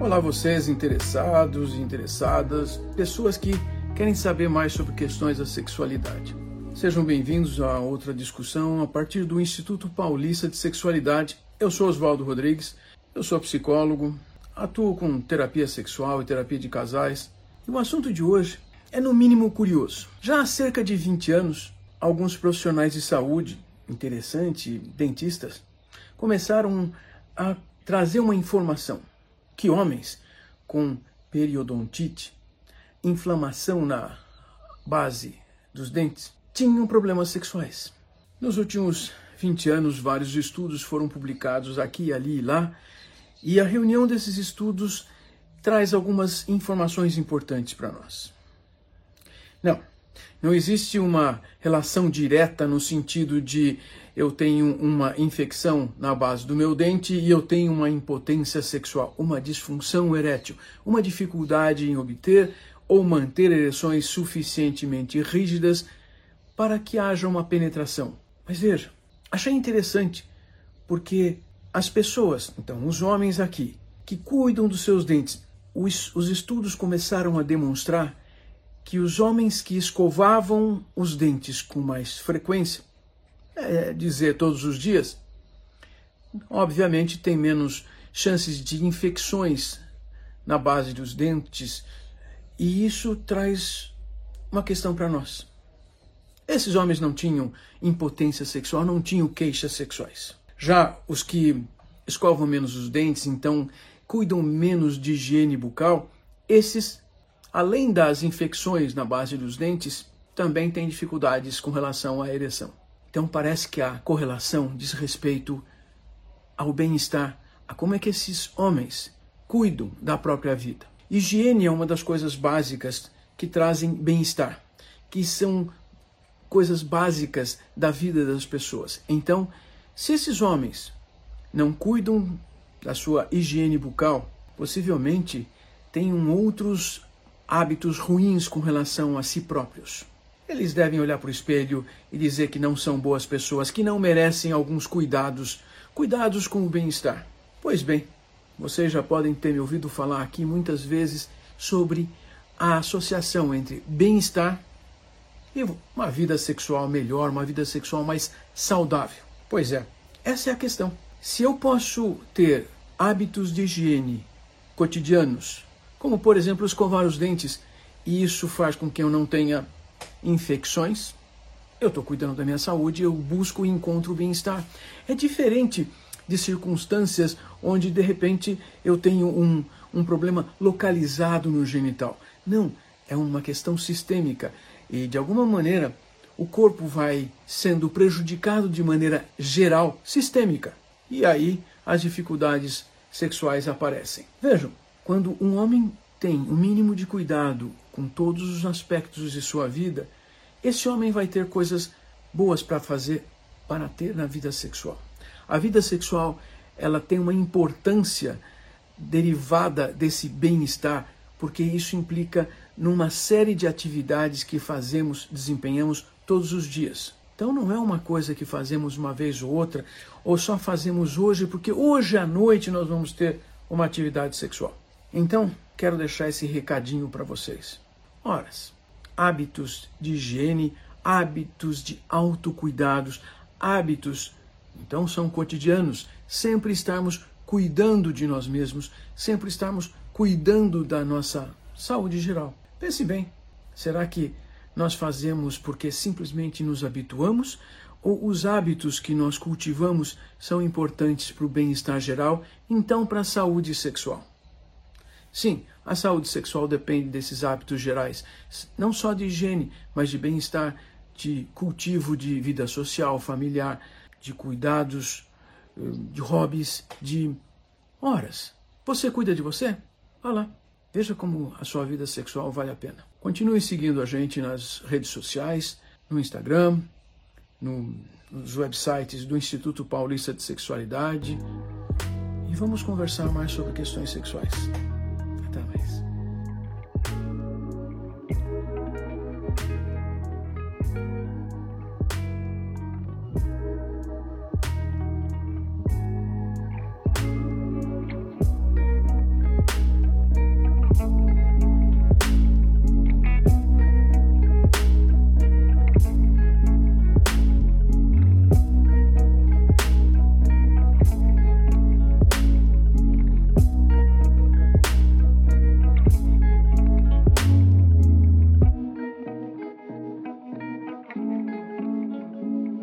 Olá, vocês interessados e interessadas, pessoas que querem saber mais sobre questões da sexualidade. Sejam bem-vindos a outra discussão a partir do Instituto Paulista de Sexualidade. Eu sou Oswaldo Rodrigues, eu sou psicólogo, atuo com terapia sexual e terapia de casais. E o assunto de hoje é no mínimo curioso. Já há cerca de 20 anos, alguns profissionais de saúde, interessante, dentistas, começaram a trazer uma informação que homens com periodontite, inflamação na base dos dentes, tinham problemas sexuais. Nos últimos 20 anos, vários estudos foram publicados aqui, ali e lá, e a reunião desses estudos traz algumas informações importantes para nós. Não, não existe uma relação direta no sentido de eu tenho uma infecção na base do meu dente e eu tenho uma impotência sexual, uma disfunção erétil, uma dificuldade em obter ou manter ereções suficientemente rígidas para que haja uma penetração. Mas veja, achei interessante porque as pessoas, então os homens aqui, que cuidam dos seus dentes, os, os estudos começaram a demonstrar que os homens que escovavam os dentes com mais frequência é, dizer todos os dias, obviamente tem menos chances de infecções na base dos dentes e isso traz uma questão para nós. Esses homens não tinham impotência sexual, não tinham queixas sexuais. Já os que escovam menos os dentes, então cuidam menos de higiene bucal, esses, além das infecções na base dos dentes, também têm dificuldades com relação à ereção. Então parece que a correlação diz respeito ao bem-estar, a como é que esses homens cuidam da própria vida. Higiene é uma das coisas básicas que trazem bem-estar, que são coisas básicas da vida das pessoas. Então, se esses homens não cuidam da sua higiene bucal, possivelmente tenham outros hábitos ruins com relação a si próprios. Eles devem olhar para o espelho e dizer que não são boas pessoas, que não merecem alguns cuidados, cuidados com o bem-estar. Pois bem, vocês já podem ter me ouvido falar aqui muitas vezes sobre a associação entre bem-estar e uma vida sexual melhor, uma vida sexual mais saudável. Pois é, essa é a questão. Se eu posso ter hábitos de higiene cotidianos, como por exemplo escovar os dentes, e isso faz com que eu não tenha infecções, eu estou cuidando da minha saúde, eu busco e encontro bem-estar. É diferente de circunstâncias onde de repente eu tenho um, um problema localizado no genital. Não, é uma questão sistêmica e de alguma maneira o corpo vai sendo prejudicado de maneira geral, sistêmica. E aí as dificuldades sexuais aparecem. Vejam, quando um homem tem o um mínimo de cuidado com todos os aspectos de sua vida, esse homem vai ter coisas boas para fazer para ter na vida sexual. A vida sexual, ela tem uma importância derivada desse bem-estar, porque isso implica numa série de atividades que fazemos, desempenhamos todos os dias. Então não é uma coisa que fazemos uma vez ou outra, ou só fazemos hoje, porque hoje à noite nós vamos ter uma atividade sexual. Então, quero deixar esse recadinho para vocês. Horas, hábitos de higiene, hábitos de autocuidados, hábitos, então são cotidianos, sempre estarmos cuidando de nós mesmos, sempre estarmos cuidando da nossa saúde geral. Pense bem, será que nós fazemos porque simplesmente nos habituamos ou os hábitos que nós cultivamos são importantes para o bem-estar geral, então para a saúde sexual? Sim, a saúde sexual depende desses hábitos gerais, não só de higiene, mas de bem-estar, de cultivo de vida social, familiar, de cuidados, eh, de hobbies, de horas. Você cuida de você? Vá lá. Veja como a sua vida sexual vale a pena. Continue seguindo a gente nas redes sociais, no Instagram, no, nos websites do Instituto Paulista de Sexualidade. E vamos conversar mais sobre questões sexuais. Até mais.